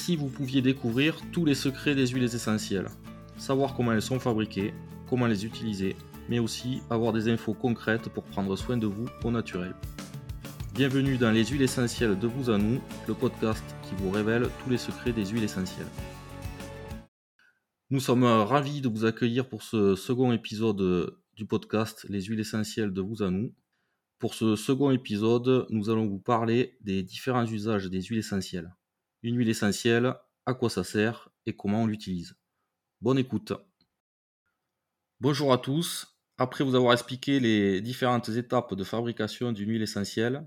si vous pouviez découvrir tous les secrets des huiles essentielles, savoir comment elles sont fabriquées, comment les utiliser, mais aussi avoir des infos concrètes pour prendre soin de vous au naturel. Bienvenue dans les huiles essentielles de vous à nous, le podcast qui vous révèle tous les secrets des huiles essentielles. Nous sommes ravis de vous accueillir pour ce second épisode du podcast Les huiles essentielles de vous à nous. Pour ce second épisode, nous allons vous parler des différents usages des huiles essentielles. Une huile essentielle, à quoi ça sert et comment on l'utilise. Bonne écoute. Bonjour à tous. Après vous avoir expliqué les différentes étapes de fabrication d'une huile essentielle,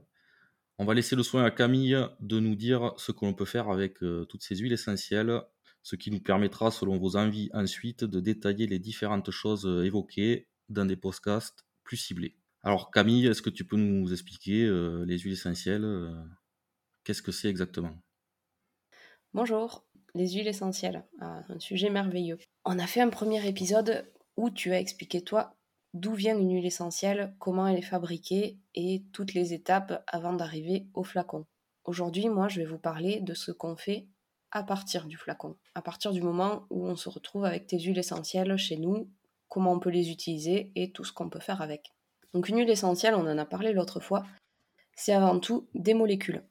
on va laisser le soin à Camille de nous dire ce que l'on peut faire avec euh, toutes ces huiles essentielles, ce qui nous permettra, selon vos envies, ensuite de détailler les différentes choses euh, évoquées dans des podcasts plus ciblés. Alors Camille, est-ce que tu peux nous expliquer euh, les huiles essentielles Qu'est-ce que c'est exactement? Bonjour, les huiles essentielles, ah, un sujet merveilleux. On a fait un premier épisode où tu as expliqué toi d'où vient une huile essentielle, comment elle est fabriquée et toutes les étapes avant d'arriver au flacon. Aujourd'hui, moi, je vais vous parler de ce qu'on fait à partir du flacon, à partir du moment où on se retrouve avec tes huiles essentielles chez nous, comment on peut les utiliser et tout ce qu'on peut faire avec. Donc une huile essentielle, on en a parlé l'autre fois, c'est avant tout des molécules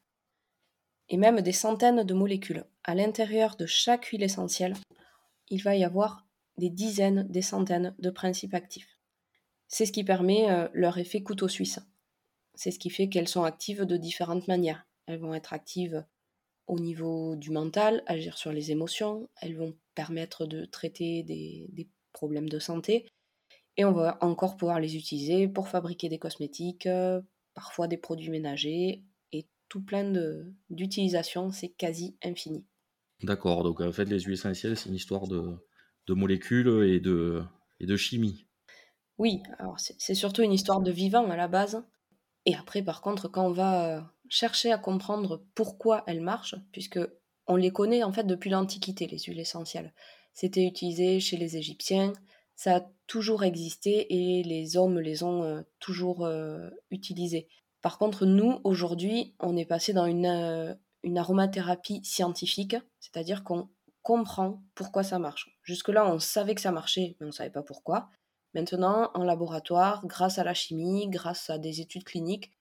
et même des centaines de molécules. À l'intérieur de chaque huile essentielle, il va y avoir des dizaines, des centaines de principes actifs. C'est ce qui permet euh, leur effet couteau suisse. C'est ce qui fait qu'elles sont actives de différentes manières. Elles vont être actives au niveau du mental, agir sur les émotions, elles vont permettre de traiter des, problèmes de santé, et on va encore pouvoir les utiliser pour fabriquer des cosmétiques, euh, parfois des produits ménagers, tout plein d'utilisations, c'est quasi infini. D'accord, donc en fait les huiles essentielles, c'est une histoire de, molécules et de, chimie. Oui, alors c'est surtout une histoire de vivant à la base. Et après, par contre, quand on va euh, chercher à comprendre pourquoi elles marchent, puisque on les connaît en fait depuis l'Antiquité, les huiles essentielles. C'était utilisé chez les Égyptiens, ça a toujours existé et les hommes les ont euh, toujours euh, utilisés. Par contre, nous, aujourd'hui, on est passé dans une, euh, une aromathérapie scientifique, c'est-à-dire qu'on comprend pourquoi ça marche. Jusque-là, on savait que ça marchait, mais on ne savait pas pourquoi. Maintenant, en laboratoire, grâce à la chimie, grâce à des études cliniques,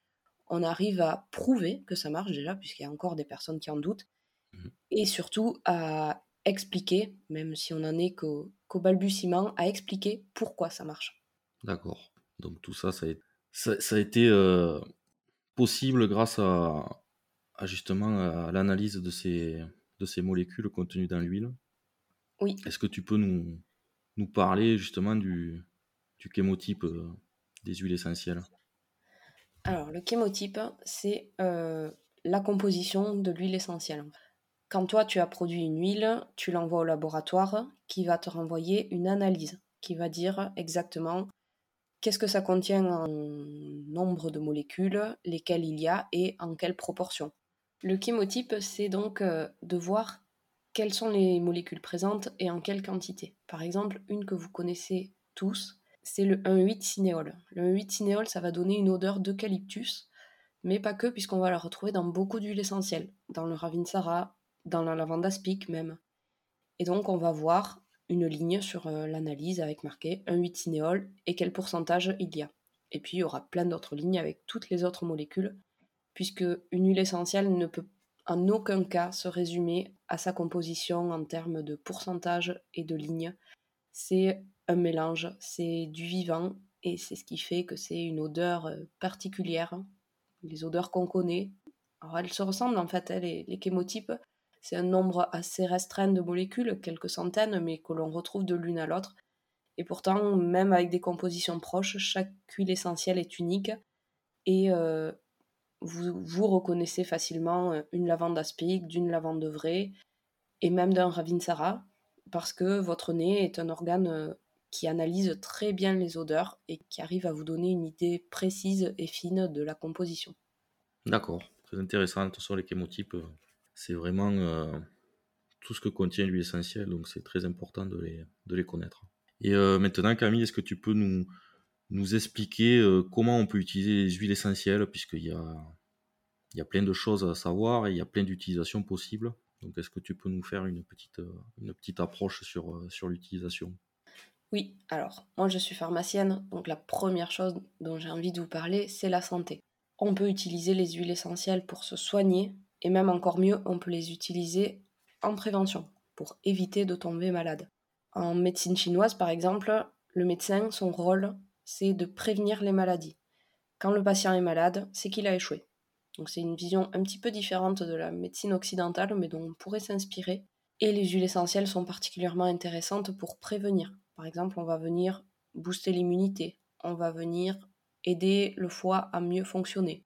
on arrive à prouver que ça marche déjà, puisqu'il y a encore des personnes qui en doutent, mmh. et surtout à expliquer, même si on n'en est qu'au balbutiement, à expliquer pourquoi ça marche. D'accord. Donc tout ça, ça a, été euh, possible grâce à, justement à l'analyse de ces, de ces molécules contenues dans l'huile. Oui. Est-ce que tu peux nous, nous parler justement du, du chémotype euh, des huiles essentielles? Alors, le chémotype, c'est euh, la composition de l'huile essentielle. Quand toi, tu as produit une huile, tu l'envoies au laboratoire qui va te renvoyer une analyse qui va dire exactement Qu'est-ce que ça contient en nombre de molécules, lesquelles il y a et en quelle proportion Le chémotype, c'est donc euh, de voir quelles sont les molécules présentes et en quelle quantité. Par exemple, une que vous connaissez tous, c'est le 1,8-cinéol. Le 1,8-cinéol, ça va donner une odeur d'eucalyptus, mais pas que, puisqu'on va la retrouver dans beaucoup d'huiles essentielles, dans le ravinsara, dans la lavande aspic même. Et donc, on va voir une ligne sur euh, l'analyse avec marqué 1,8 cinéol et quel pourcentage il y a. Et puis il y aura plein d'autres lignes avec toutes les autres molécules, puisque une huile essentielle ne peut en aucun cas se résumer à sa composition en termes de pourcentage et de lignes. C'est un mélange, c'est du vivant et c'est ce qui fait que c'est une odeur euh, particulière. Les odeurs qu'on connaît, elles se ressemblent en fait, hein, les, les chémotypes, c'est un nombre assez restreint de molécules, quelques centaines, mais que l'on retrouve de l'une à l'autre. Et pourtant, même avec des compositions proches, chaque huile essentielle est unique et euh, vous, reconnaissez facilement euh, une lavande aspic, d'une lavande vraie et même d'un ravinsara parce que votre nez est un organe euh, qui analyse très bien les odeurs et qui arrive à vous donner une idée précise et fine de la composition. D'accord, très intéressant sur les chémotypes c'est vraiment euh, tout ce que contient l'huile essentielle, donc c'est très important de les, connaître. Et euh, maintenant, Camille, est-ce que tu peux nous, nous expliquer euh, comment on peut utiliser les huiles essentielles, puisqu'il y a, il y a plein de choses à savoir et il y a plein d'utilisations possibles. Donc est-ce que tu peux nous faire une petite, une petite approche sur, sur l'utilisation? Oui, alors moi je suis pharmacienne, donc la première chose dont j'ai envie de vous parler, c'est la santé. On peut utiliser les huiles essentielles pour se soigner, et même encore mieux, on peut les utiliser en prévention, pour éviter de tomber malade. En médecine chinoise, par exemple, le médecin, son rôle, c'est de prévenir les maladies. Quand le patient est malade, c'est qu'il a échoué. Donc c'est une vision un petit peu différente de la médecine occidentale, mais dont on pourrait s'inspirer. Et les huiles essentielles sont particulièrement intéressantes pour prévenir. Par exemple, on va venir booster l'immunité, on va venir aider le foie à mieux fonctionner.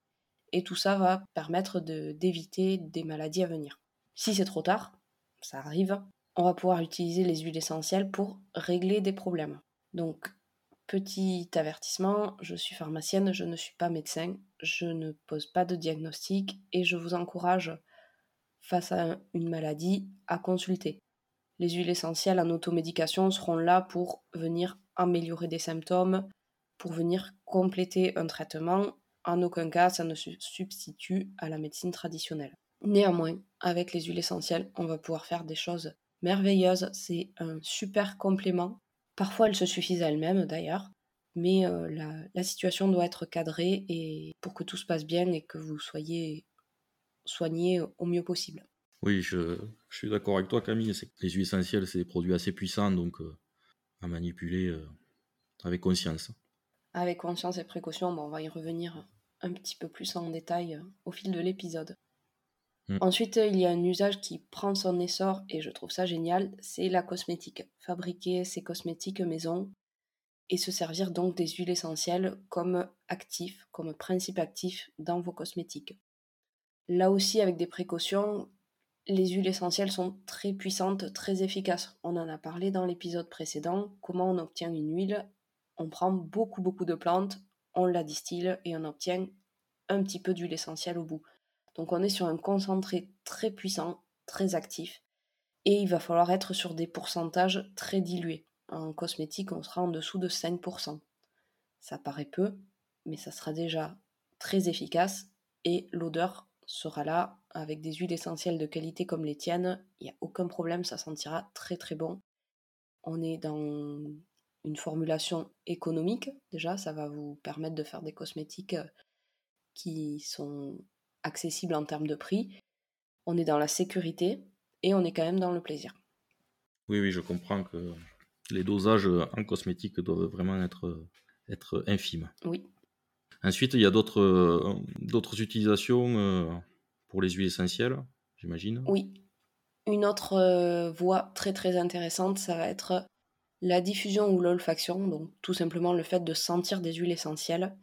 Et tout ça va permettre d'éviter des maladies à venir. Si c'est trop tard, ça arrive, on va pouvoir utiliser les huiles essentielles pour régler des problèmes. Donc, petit avertissement, je suis pharmacienne, je ne suis pas médecin, je ne pose pas de diagnostic et je vous encourage, face à une maladie, à consulter. Les huiles essentielles en automédication seront là pour venir améliorer des symptômes, pour venir compléter un traitement. En aucun cas, ça ne se substitue à la médecine traditionnelle. Néanmoins, avec les huiles essentielles, on va pouvoir faire des choses merveilleuses. C'est un super complément. Parfois, elles se suffisent à elles-mêmes d'ailleurs, mais euh, la, situation doit être cadrée et pour que tout se passe bien et que vous soyez soigné au mieux possible. Oui, je, suis d'accord avec toi, Camille. Les huiles essentielles, c'est des produits assez puissants, donc euh, à manipuler euh, avec conscience. Avec conscience et précaution, on va y revenir un petit peu plus en détail au fil de l'épisode. Mm. Ensuite, il y a un usage qui prend son essor et je trouve ça génial, c'est la cosmétique. Fabriquer ses cosmétiques maison et se servir donc des huiles essentielles comme actif, comme principe actif dans vos cosmétiques. Là aussi, avec des précautions, les huiles essentielles sont très puissantes, très efficaces. On en a parlé dans l'épisode précédent, comment on obtient une huile. On prend beaucoup beaucoup de plantes, on la distille et on obtient un petit peu d'huile essentielle au bout. Donc on est sur un concentré très puissant, très actif, et il va falloir être sur des pourcentages très dilués. En cosmétique, on sera en dessous de 5%. Ça paraît peu, mais ça sera déjà très efficace et l'odeur sera là avec des huiles essentielles de qualité comme les tiennes. Il n'y a aucun problème, ça sentira très très bon. On est dans une formulation économique déjà, ça va vous permettre de faire des cosmétiques qui sont accessible en termes de prix, on est dans la sécurité et on est quand même dans le plaisir. Oui, oui, je comprends que les dosages en cosmétique doivent vraiment être, être infimes. Oui. Ensuite, il y a d'autres, d'autres utilisations euh, pour les huiles essentielles, j'imagine. Oui. Une autre euh, voie très très intéressante, ça va être la diffusion ou l'olfaction, donc tout simplement le fait de sentir des huiles essentielles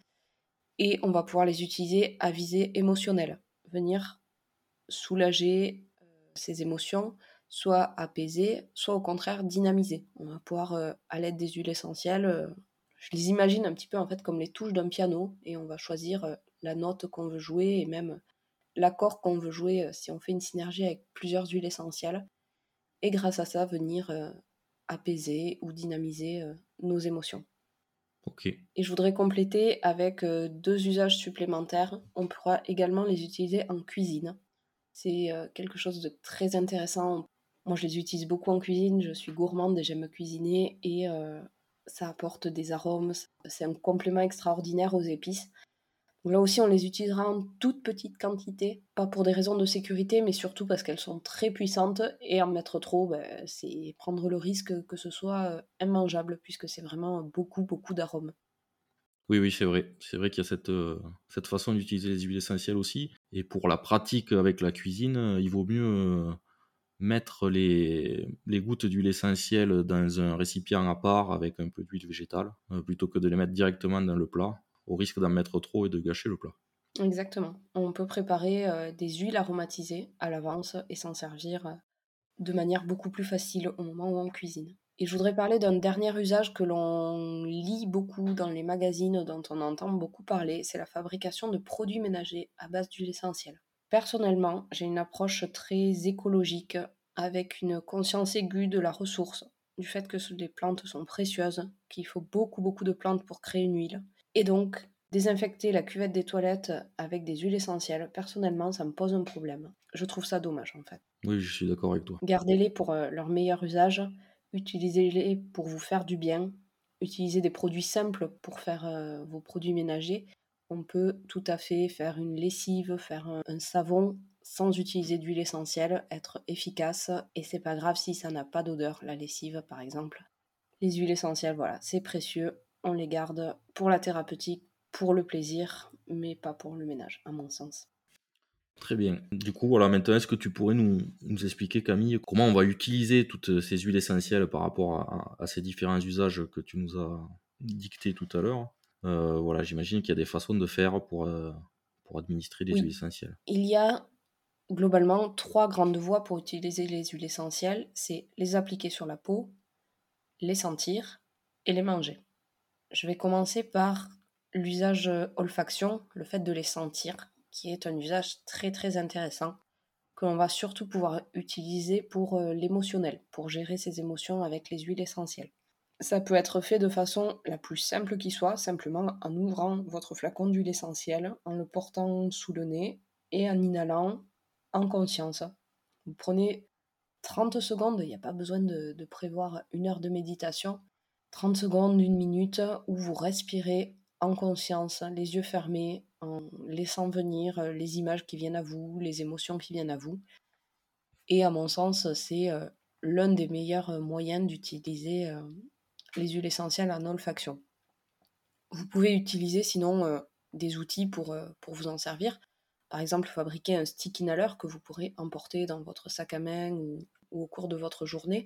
et on va pouvoir les utiliser à visée émotionnelle, venir soulager euh, ces émotions, soit apaiser, soit au contraire dynamiser. On va pouvoir, euh, à l'aide des huiles essentielles, euh, je les imagine un petit peu en fait comme les touches d'un piano, et on va choisir la note qu'on veut jouer et même l'accord qu'on veut jouer si on fait une synergie avec plusieurs huiles essentielles, et grâce à ça venir apaiser ou dynamiser nos émotions. Et je voudrais compléter avec euh, deux usages supplémentaires. On pourra également les utiliser en cuisine. C'est euh, quelque chose de très intéressant. Moi, je les utilise beaucoup en cuisine. Je suis gourmande et j'aime cuisiner. Et euh, ça apporte des arômes. C'est un complément extraordinaire aux épices là aussi, on les utilisera en toute petite quantité, pas pour des raisons de sécurité, mais surtout parce qu'elles sont très puissantes et en mettre trop, ben, c'est prendre le risque que ce soit euh, immangeable, puisque c'est vraiment beaucoup, beaucoup d'arômes. Oui, oui, c'est vrai. C'est vrai qu'il y a cette, euh, façon d'utiliser les huiles essentielles aussi. Et pour la pratique avec la cuisine, euh, il vaut mieux mettre les gouttes d'huile essentielle dans un récipient à part avec un peu d'huile végétale, plutôt que de les mettre directement dans le plat au risque d'en mettre trop et de gâcher le plat. Exactement. On peut préparer euh, des huiles aromatisées à l'avance et s'en servir euh, de manière beaucoup plus facile au moment où on cuisine. Et je voudrais parler d'un dernier usage que l'on lit beaucoup dans les magazines, dont on entend beaucoup parler, c'est la fabrication de produits ménagers à base d'huile essentielle. Personnellement, j'ai une approche très écologique, avec une conscience aiguë de la ressource, du fait que les plantes sont précieuses, qu'il faut beaucoup beaucoup de plantes pour créer une huile, et donc, désinfecter la cuvette des toilettes avec des huiles essentielles, personnellement, ça me pose un problème. Je trouve ça dommage en fait. Oui, je suis d'accord avec toi. Gardez-les pour leur meilleur usage, utilisez-les pour vous faire du bien, utilisez des produits simples pour faire vos produits ménagers. On peut tout à fait faire une lessive, faire un, savon sans utiliser d'huile essentielle, être efficace et c'est pas grave si ça n'a pas d'odeur, la lessive par exemple. Les huiles essentielles, voilà, c'est précieux, on les garde pour la thérapeutique, pour le plaisir, mais pas pour le ménage, à mon sens. Très bien. Du coup, voilà, maintenant, est-ce que tu pourrais nous, expliquer, Camille, comment on va utiliser toutes ces huiles essentielles par rapport à, ces différents usages que tu nous as dictés tout à l'heure? Euh, Voilà, j'imagine qu'il y a des façons de faire pour, euh, pour administrer des huiles essentielles. Il y a globalement trois grandes voies pour utiliser les huiles essentielles. C'est les appliquer sur la peau, les sentir et les manger. Je vais commencer par l'usage olfaction, le fait de les sentir, qui est un usage très très intéressant que l'on va surtout pouvoir utiliser pour euh, l'émotionnel, pour gérer ses émotions avec les huiles essentielles. Ça peut être fait de façon la plus simple qui soit, simplement en ouvrant votre flacon d'huile essentielle, en le portant sous le nez et en inhalant en conscience. Vous prenez 30 secondes, il n'y a pas besoin de, prévoir une heure de méditation. 30 secondes, une minute, où vous respirez en conscience, les yeux fermés, en laissant venir euh, les images qui viennent à vous, les émotions qui viennent à vous. Et à mon sens, c'est euh, l'un des meilleurs euh, moyens d'utiliser les huiles essentielles en olfaction. Vous pouvez utiliser sinon des outils pour, pour vous en servir. Par exemple, fabriquer un stick inhaler que vous pourrez emporter dans votre sac à main ou au cours de votre journée.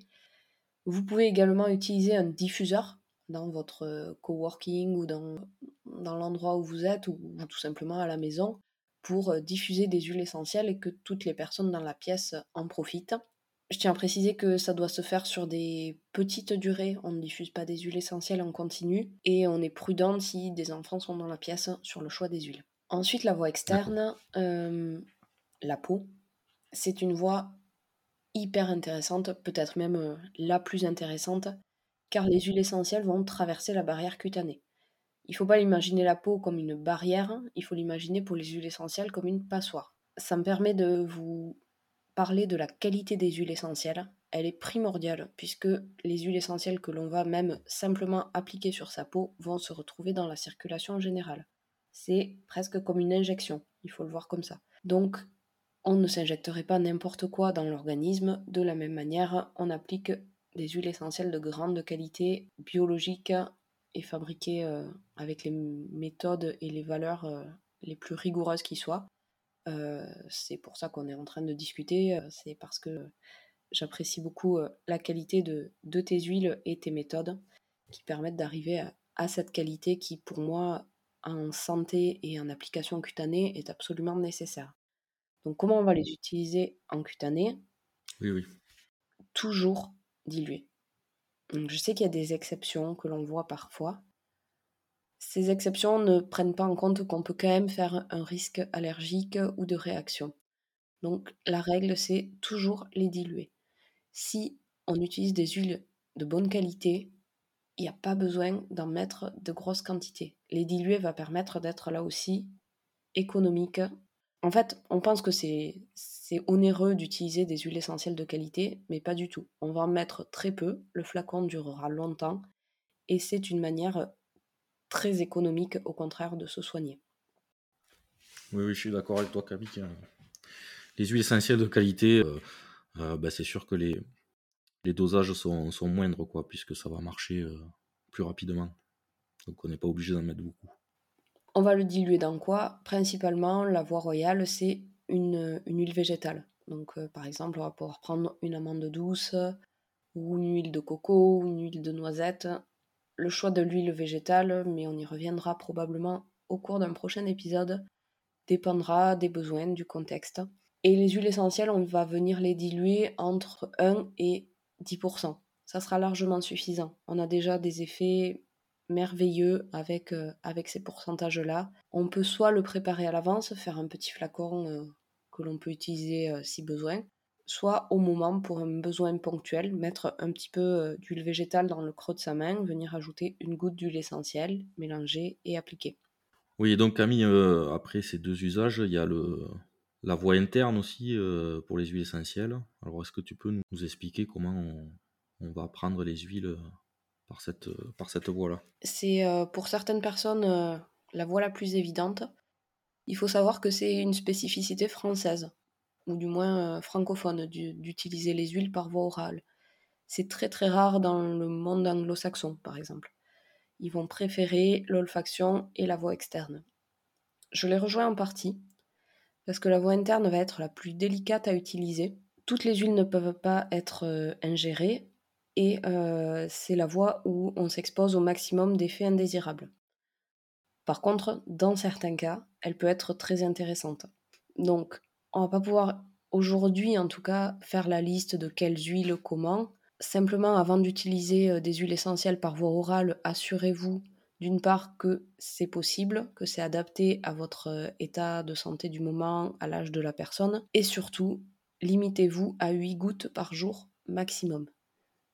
Vous pouvez également utiliser un diffuseur dans votre euh, coworking ou dans, dans l'endroit où vous êtes ou, tout simplement à la maison pour euh, diffuser des huiles essentielles et que toutes les personnes dans la pièce en profitent. Je tiens à préciser que ça doit se faire sur des petites durées, on ne diffuse pas des huiles essentielles en continu et on est prudent si des enfants sont dans la pièce sur le choix des huiles. Ensuite, la voie externe, euh, la peau, c'est une voie hyper intéressante, peut-être même la plus intéressante, car les huiles essentielles vont traverser la barrière cutanée. Il ne faut pas imaginer la peau comme une barrière, il faut l'imaginer pour les huiles essentielles comme une passoire. Ça me permet de vous parler de la qualité des huiles essentielles. Elle est primordiale puisque les huiles essentielles que l'on va même simplement appliquer sur sa peau vont se retrouver dans la circulation générale. C'est presque comme une injection, il faut le voir comme ça. Donc, on ne s'injecterait pas n'importe quoi dans l'organisme. De la même manière, on applique des huiles essentielles de grande qualité, biologiques et fabriquées euh, avec les méthodes et les valeurs euh, les plus rigoureuses qui soient. Euh, c'est pour ça qu'on est en train de discuter, c'est parce que j'apprécie beaucoup la qualité de, tes huiles et tes méthodes qui permettent d'arriver à, cette qualité qui, pour moi, en santé et en application cutanée, est absolument nécessaire. Donc, comment on va les utiliser en cutané? Oui, oui. Toujours dilué. je sais qu'il y a des exceptions que l'on voit parfois. Ces exceptions ne prennent pas en compte qu'on peut quand même faire un risque allergique ou de réaction. Donc la règle, c'est toujours les diluer. Si on utilise des huiles de bonne qualité, il n'y a pas besoin d'en mettre de grosses quantités. Les diluer va permettre d'être là aussi économique en fait, on pense que c'est onéreux d'utiliser des huiles essentielles de qualité, mais pas du tout. On va en mettre très peu, le flacon durera longtemps, et c'est une manière très économique, au contraire, de se soigner. Oui, oui je suis d'accord avec toi, Camille. Les huiles essentielles de qualité, euh, euh, bah, c'est sûr que les, dosages sont, moindres, puisque ça va marcher euh, plus rapidement. Donc on n'est pas obligé d'en mettre beaucoup. On va le diluer dans quoi? Principalement, la voie royale, c'est une, huile végétale. Donc, euh, par exemple, on va pouvoir prendre une amande douce, ou une huile de coco, ou une huile de noisette. Le choix de l'huile végétale, mais on y reviendra probablement au cours d'un prochain épisode, dépendra des besoins, du contexte. Et les huiles essentielles, on va venir les diluer entre 1 et 10%. Ça sera largement suffisant. On a déjà des effets merveilleux avec, euh, avec ces pourcentages-là. On peut soit le préparer à l'avance, faire un petit flacon euh, que l'on peut utiliser euh, si besoin, soit au moment pour un besoin ponctuel, mettre un petit peu d'huile végétale dans le creux de sa main, venir ajouter une goutte d'huile essentielle, mélanger et appliquer. Oui, donc Camille, après ces deux usages, il y a le, la voie interne aussi pour les huiles essentielles. Alors, est-ce que tu peux nous expliquer comment on, va prendre les huiles par cette, par cette voie-là C'est pour certaines personnes la voie la plus évidente. Il faut savoir que c'est une spécificité française, ou du moins francophone, d'utiliser les huiles par voie orale. C'est très très rare dans le monde anglo-saxon, par exemple. Ils vont préférer l'olfaction et la voie externe. Je les rejoins en partie, parce que la voie interne va être la plus délicate à utiliser. Toutes les huiles ne peuvent pas être euh, ingérées, et c'est la voie où on s'expose au maximum d'effets indésirables. Par contre, dans certains cas, elle peut être très intéressante. Donc, on va pas pouvoir aujourd'hui, en tout cas, faire la liste de quelles huiles, comment, Simplement, avant d'utiliser des huiles essentielles par voie orale, assurez-vous d'une part que c'est possible, que c'est adapté à votre état de santé du moment, à l'âge de la personne, et surtout, limitez-vous à 8 gouttes par jour maximum.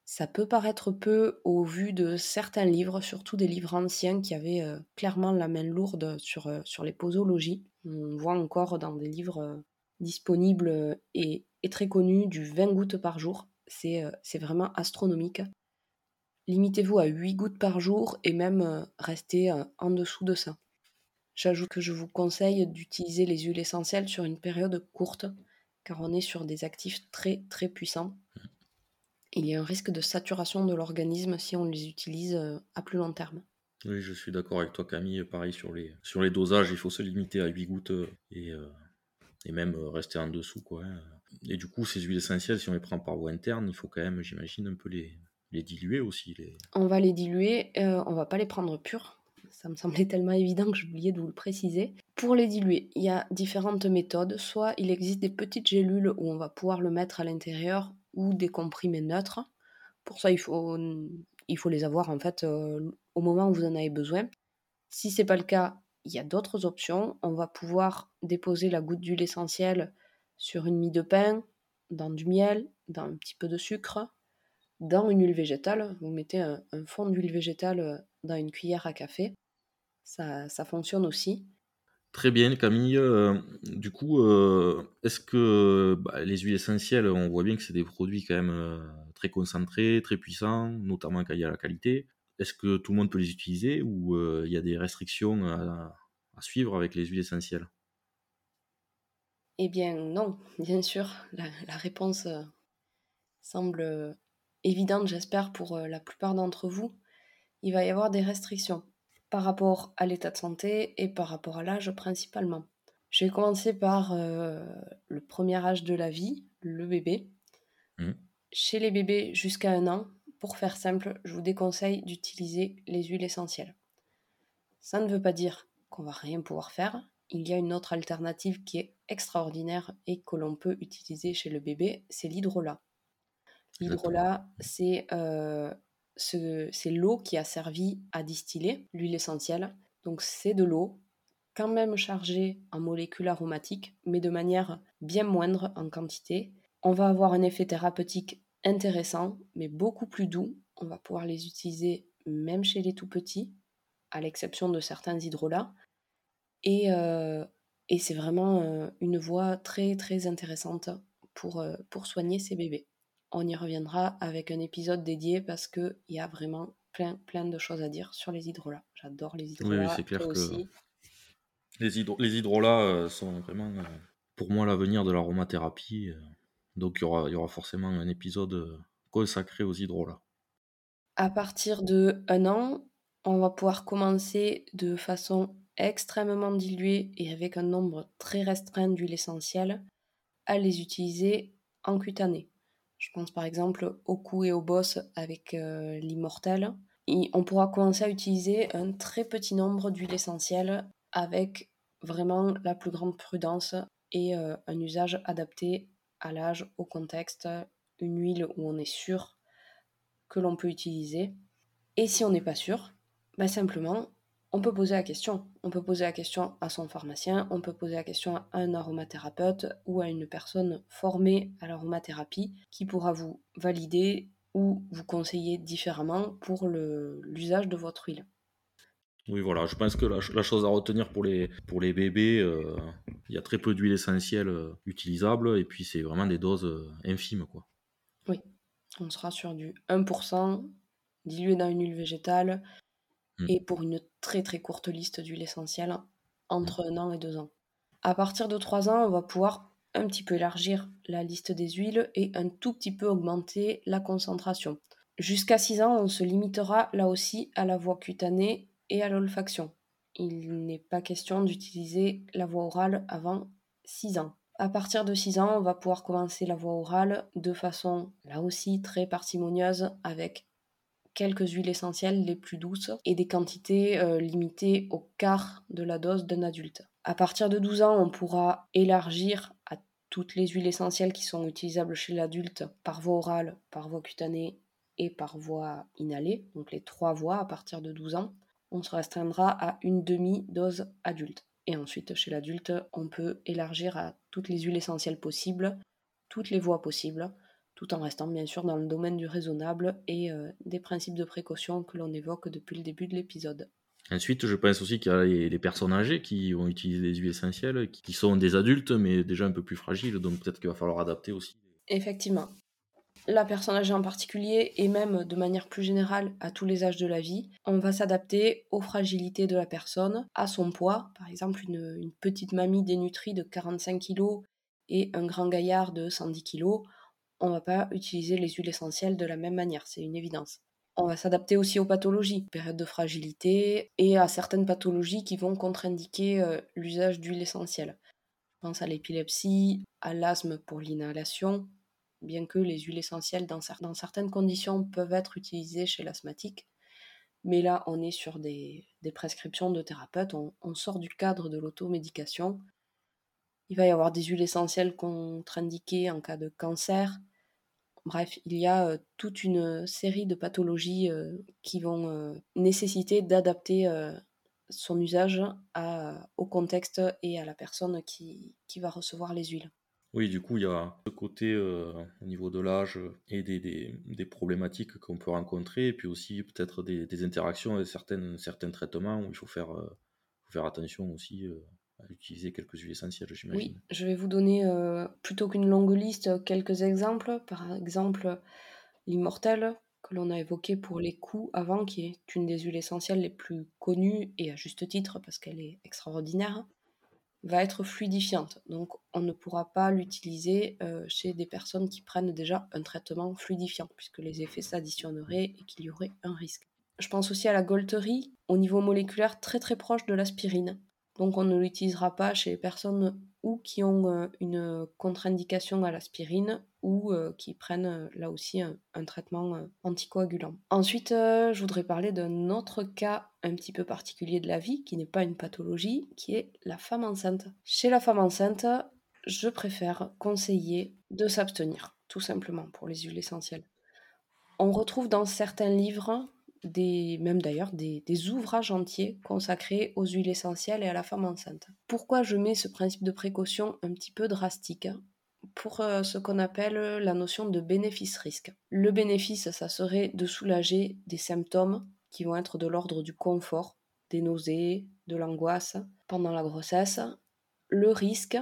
Ça peut paraître peu au vu de certains livres, surtout des livres anciens qui avaient euh, clairement la main lourde sur, sur les posologies. On voit encore dans des livres disponibles et, et très connus du 20 gouttes par jour. Euh, c'est vraiment astronomique. Limitez-vous à 8 gouttes par jour et même euh, restez euh, en dessous de ça. J'ajoute que je vous conseille d'utiliser les huiles essentielles sur une période courte, car on est sur des actifs très très puissants. Il y a un risque de saturation de l'organisme si on les utilise à plus long terme. Oui, je suis d'accord avec toi Camille, pareil sur les, sur les dosages, il faut se limiter à 8 gouttes et, et même rester en dessous. Quoi, hein. Et du coup, ces huiles essentielles, si on les prend par voie interne, il faut quand même, j'imagine, un peu les, les diluer aussi. Les... On va les diluer, euh, on va pas les prendre purs. Ça me semblait tellement évident que oublié de vous le préciser. Pour les diluer, il y a différentes méthodes. Soit il existe des petites gélules où on va pouvoir le mettre à l'intérieur ou des comprimés neutres. Pour ça, il faut, il faut les avoir en fait au moment où vous en avez besoin. Si c'est pas le cas, il y a d'autres options. On va pouvoir déposer la goutte d'huile essentielle sur une mie de pain, dans du miel, dans un petit peu de sucre, dans une huile végétale. Vous mettez un, fond d'huile végétale dans une cuillère à café. Ça, fonctionne aussi. Très bien, Camille. Euh, du coup, euh, est-ce que bah, les huiles essentielles, on voit bien que c'est des produits quand même très concentrés, très puissants, notamment quand il y a la qualité. Est-ce que tout le monde peut les utiliser ou il y a des restrictions à suivre avec les huiles essentielles? Eh bien non, bien sûr, la, réponse euh, semble euh, évidente, j'espère, pour euh, la plupart d'entre vous. Il va y avoir des restrictions par rapport à l'état de santé et par rapport à l'âge principalement. Je vais commencer par le premier âge de la vie, le bébé. Mmh. Chez les bébés jusqu'à un an, pour faire simple, je vous déconseille d'utiliser les huiles essentielles. Ça ne veut pas dire qu'on va rien pouvoir faire, il y a une autre alternative qui est extraordinaire et que l'on peut utiliser chez le bébé, c'est l'hydrolat. L'hydrolat, c'est euh, l'eau qui a servi à distiller l'huile essentielle. Donc c'est de l'eau quand même chargée en molécules aromatiques, mais de manière bien moindre en quantité. On va avoir un effet thérapeutique intéressant, mais beaucoup plus doux. On va pouvoir les utiliser même chez les tout petits, à l'exception de certains hydrolats. Euh, et, c'est vraiment euh, une voie très très intéressante pour, euh, pour soigner ces bébés. On y reviendra avec un épisode dédié parce qu'il y a vraiment plein, plein de choses à dire sur les hydrolats. J'adore les hydrolats. Oui, c'est clair que aussi. les, hydro les hydrolats sont vraiment pour moi l'avenir de l'aromathérapie. donc il y aura, y aura forcément un épisode consacré aux hydrolats. À partir de un an, on va pouvoir commencer de façon extrêmement dilués et avec un nombre très restreint d'huiles essentielles, à les utiliser en cutané. Je pense par exemple au cou et au boss avec euh, l'immortel. On pourra commencer à utiliser un très petit nombre d'huiles essentielles avec vraiment la plus grande prudence et euh, un usage adapté à l'âge, au contexte, une huile où on est sûr que l'on peut utiliser. Et si on n'est pas sûr, bah simplement on peut poser la question. On peut poser la question à son pharmacien, on peut poser la question à un aromathérapeute ou à une personne formée à l'aromathérapie qui pourra vous valider ou vous conseiller différemment pour l'usage de votre huile. Oui, voilà, je pense que la, chose à retenir pour les, pour les bébés, euh, il y a très peu d'huile essentielle euh, utilisable et puis c'est vraiment des doses euh, infimes. Quoi. Oui, on sera sur du 1% dilué dans une huile végétale mmh. et pour une très très courte liste d'huiles essentielles entre mmh. un an et deux ans. À partir de trois ans, on va pouvoir un petit peu élargir la liste des huiles et un tout petit peu augmenter la concentration. Jusqu'à 6 ans, on se limitera là aussi à la voie cutanée et à l'olfaction. Il n'est pas question d'utiliser la voie orale avant 6 ans. À partir de 6 ans, on va pouvoir commencer la voie orale de façon là aussi très parcimonieuse avec quelques huiles essentielles les plus douces et des quantités euh, limitées au quart de la dose d'un adulte. À partir de 12 ans, on pourra élargir à toutes les huiles essentielles qui sont utilisables chez l'adulte par voie orale, par voie cutanée et par voie inhalée, donc les trois voies à partir de 12 ans, on se restreindra à une demi-dose adulte. Et ensuite, chez l'adulte, on peut élargir à toutes les huiles essentielles possibles, toutes les voies possibles, tout en restant bien sûr dans le domaine du raisonnable et euh, des principes de précaution que l'on évoque depuis le début de l'épisode. Ensuite, je pense aussi qu'il y a les, personnes âgées qui vont utiliser des huiles essentielles, qui sont des adultes, mais déjà un peu plus fragiles, donc peut-être qu'il va falloir adapter aussi. Effectivement. La personne âgée en particulier, et même de manière plus générale à tous les âges de la vie, on va s'adapter aux fragilités de la personne, à son poids. Par exemple, une, une petite mamie dénutrie de 45 kg et un grand gaillard de 110 kg, on va pas utiliser les huiles essentielles de la même manière, c'est une évidence. On va s'adapter aussi aux pathologies, période de fragilité, et à certaines pathologies qui vont contre-indiquer euh, l'usage d'huile essentielle. Je pense à l'épilepsie, à l'asthme pour l'inhalation, bien que les huiles essentielles dans, certaines conditions peuvent être utilisées chez l'asthmatique. Mais là, on est sur des, prescriptions de thérapeutes, on, on, sort du cadre de l'automédication. Il va y avoir des huiles essentielles contre-indiquées en cas de cancer, Bref, il y a toute une série de pathologies qui vont nécessiter d'adapter son usage au contexte et à la personne qui, va recevoir les huiles. Oui, du coup, il y a ce côté au niveau de l'âge et des, problématiques qu'on peut rencontrer, et puis aussi peut-être des, interactions avec certains, certains traitements où il faut faire, faut faire attention aussi utiliser quelques huiles essentielles, j'imagine. Oui, je vais vous donner, euh, plutôt qu'une longue liste, quelques exemples. Par exemple, l'immortel, que l'on a évoqué pour les coups avant, qui est une des huiles essentielles les plus connues, et à juste titre parce qu'elle est extraordinaire, va être fluidifiante. Donc on ne pourra pas l'utiliser euh, chez des personnes qui prennent déjà un traitement fluidifiant, puisque les effets s'additionneraient et qu'il y aurait un risque. Je pense aussi à la golterie, au niveau moléculaire très très proche de l'aspirine. Donc on ne l'utilisera pas chez les personnes ou qui ont euh, une contre-indication à l'aspirine ou euh, qui prennent euh, là aussi un, traitement anticoagulant. Ensuite, je voudrais parler d'un autre cas un petit peu particulier de la vie, qui n'est pas une pathologie, qui est la femme enceinte. Chez la femme enceinte, je préfère conseiller de s'abstenir, tout simplement, pour les huiles essentielles. On retrouve dans certains livres même d'ailleurs des, ouvrages entiers consacrés aux huiles essentielles et à la femme enceinte. Pourquoi je mets ce principe de précaution un petit peu drastique Pour euh, ce qu'on appelle la notion de bénéfice-risque. Le bénéfice, ça serait de soulager des symptômes qui vont être de l'ordre du confort, des nausées, de l'angoisse pendant la grossesse. Le risque,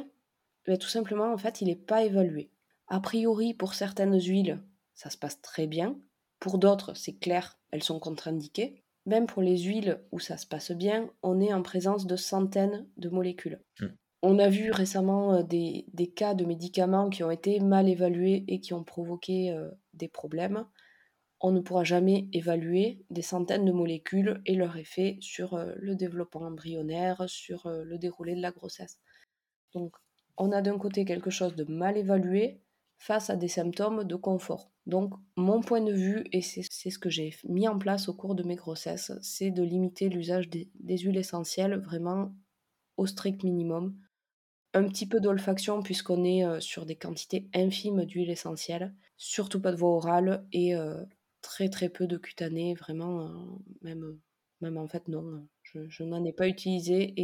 ben, tout simplement, en fait, il n'est pas évalué. A priori, pour certaines huiles, ça se passe très bien. Pour d'autres, c'est clair, elles sont contre-indiquées. Même pour les huiles où ça se passe bien, on est en présence de centaines de molécules. Mmh. On a vu récemment euh, des, cas de médicaments qui ont été mal évalués et qui ont provoqué euh, des problèmes. On ne pourra jamais évaluer des centaines de molécules et leur effet sur euh, le développement embryonnaire, sur le déroulé de la grossesse. Donc, on a d'un côté quelque chose de mal évalué face à des symptômes de confort. Donc mon point de vue, et c'est ce que j'ai mis en place au cours de mes grossesses, c'est de limiter l'usage des, huiles essentielles vraiment au strict minimum. Un petit peu d'olfaction puisqu'on est euh, sur des quantités infimes d'huile essentielle, surtout pas de voie orale et euh, très très peu de cutané, vraiment, euh, même, même en fait non, je, n'en ai pas utilisé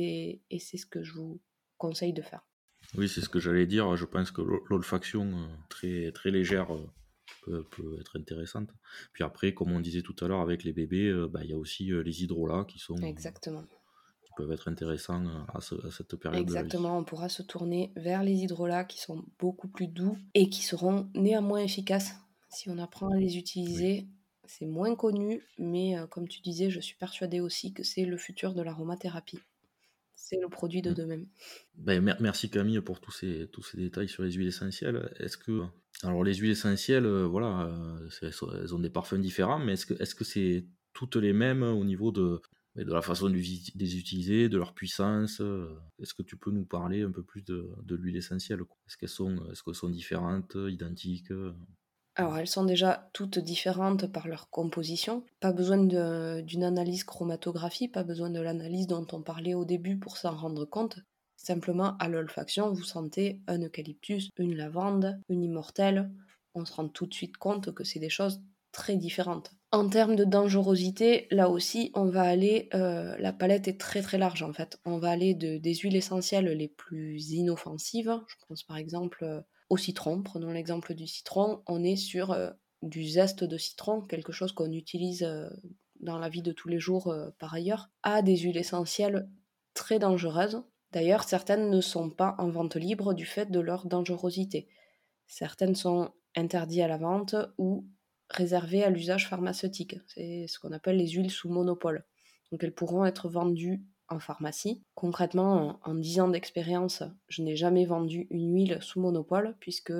et c'est ce que je vous conseille de faire. Oui, c'est ce que j'allais dire. Je pense que l'olfaction très, très légère peut, être intéressante. Puis après, comme on disait tout à l'heure avec les bébés, bah, il y a aussi les hydrolats qui sont Exactement. qui peuvent être intéressants à, cette période. Exactement, on pourra se tourner vers les hydrolats qui sont beaucoup plus doux et qui seront néanmoins efficaces si on apprend à les utiliser. C'est moins connu, mais comme tu disais, je suis persuadée aussi que c'est le futur de l'aromathérapie. C'est le produit de mmh. demain. Ben, merci Camille pour tous ces, tous ces détails sur les huiles essentielles. Est-ce que alors les huiles essentielles, voilà, elles ont des parfums différents, mais est-ce que est-ce que c'est toutes les mêmes au niveau de de la façon de les utiliser, de leur puissance. Est-ce que tu peux nous parler un peu plus de, de l'huile essentielle Est-ce qu'elles sont, est qu'elles sont différentes, identiques alors elles sont déjà toutes différentes par leur composition. Pas besoin d'une analyse chromatographie, pas besoin de l'analyse dont on parlait au début pour s'en rendre compte. Simplement à l'olfaction, vous sentez un eucalyptus, une lavande, une immortelle. On se rend tout de suite compte que c'est des choses très différentes. En termes de dangerosité, là aussi, on va aller, euh, la palette est très très large en fait. On va aller de, des huiles essentielles les plus inoffensives. Je pense par exemple euh, au citron. Prenons l'exemple du citron. On est sur euh, du zeste de citron, quelque chose qu'on utilise euh, dans la vie de tous les jours euh, par ailleurs, à des huiles essentielles très dangereuses. D'ailleurs, certaines ne sont pas en vente libre du fait de leur dangerosité. Certaines sont interdites à la vente ou réservées à l'usage pharmaceutique. C'est ce qu'on appelle les huiles sous monopole. Donc elles pourront être vendues en pharmacie. Concrètement, en, 10 ans d'expérience, je n'ai jamais vendu une huile sous monopole puisque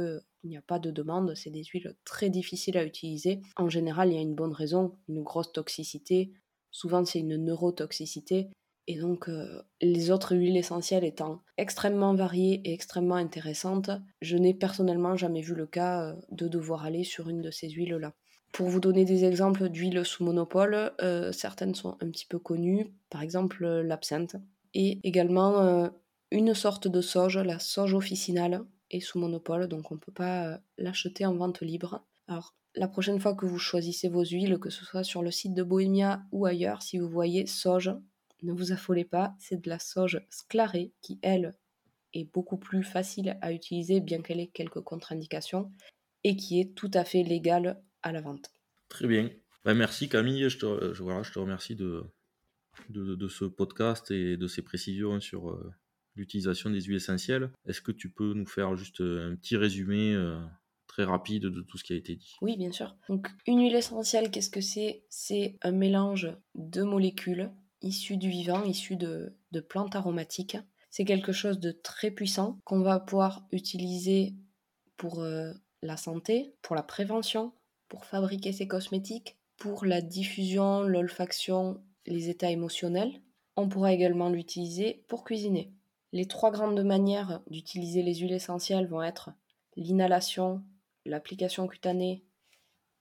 il n'y a pas de demande, c'est des huiles très difficiles à utiliser. En général, il y a une bonne raison, une grosse toxicité. Souvent, c'est une neurotoxicité. Et donc, euh, les autres huiles essentielles étant extrêmement variées et extrêmement intéressantes, je n'ai personnellement jamais vu le cas euh, de devoir aller sur une de ces huiles-là. Pour vous donner des exemples d'huiles sous monopole, euh, certaines sont un petit peu connues, par exemple euh, l'absinthe, et également euh, une sorte de sauge, la sauge officinale, est sous monopole, donc on ne peut pas l'acheter en vente libre. Alors, la prochaine fois que vous choisissez vos huiles, que ce soit sur le site de Bohemia ou ailleurs, si vous voyez sauge, ne vous affolez pas, c'est de la sauge sclarée qui, elle, est beaucoup plus facile à utiliser, bien qu'elle ait quelques contre-indications, et qui est tout à fait légale la vente. Très bien. Ben, merci Camille, je te, je, voilà, je te remercie de, de, ce podcast et de ces précisions sur euh, l'utilisation des huiles essentielles. Est-ce que tu peux nous faire juste un petit résumé euh, très rapide de tout ce qui a été dit? Oui, bien sûr. Donc une huile essentielle, qu'est-ce que c'est? C'est un mélange de molécules issues du vivant, issues de, de plantes aromatiques. C'est quelque chose de très puissant qu'on va pouvoir utiliser pour euh, la santé, pour la prévention, pour fabriquer ces cosmétiques, pour la diffusion, l'olfaction, les états émotionnels. On pourra également l'utiliser pour cuisiner. Les trois grandes manières d'utiliser les huiles essentielles vont être l'inhalation, l'application cutanée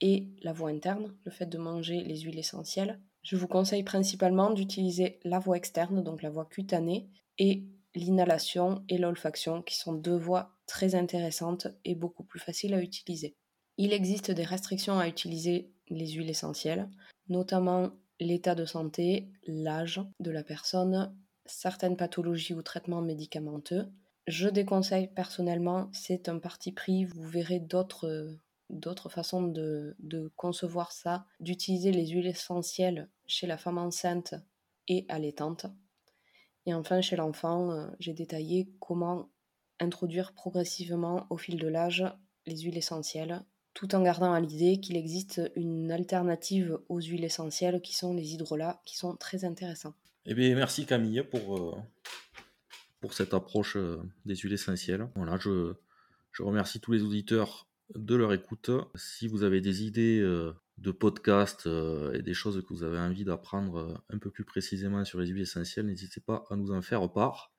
et la voie interne, le fait de manger les huiles essentielles. Je vous conseille principalement d'utiliser la voie externe, donc la voie cutanée, et l'inhalation et l'olfaction, qui sont deux voies très intéressantes et beaucoup plus faciles à utiliser. Il existe des restrictions à utiliser les huiles essentielles, notamment l'état de santé, l'âge de la personne, certaines pathologies ou traitements médicamenteux. Je déconseille personnellement, c'est un parti pris, vous verrez d'autres façons de, de, concevoir ça, d'utiliser les huiles essentielles chez la femme enceinte et allaitante. Et enfin, chez l'enfant, euh, j'ai détaillé comment introduire progressivement au fil de l'âge les huiles essentielles tout en gardant à l'idée qu'il existe une alternative aux huiles essentielles qui sont les hydrolats, qui sont très intéressants. Eh bien, merci Camille pour, euh, pour cette approche euh, des huiles essentielles. Voilà, je, je remercie tous les auditeurs de leur écoute. Si vous avez des idées euh, de podcasts et des choses que vous avez envie d'apprendre un peu plus précisément sur les huiles essentielles, n'hésitez pas à nous en faire part.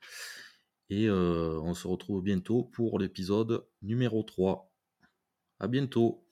Et on se retrouve bientôt pour l'épisode numéro 3. À bientôt.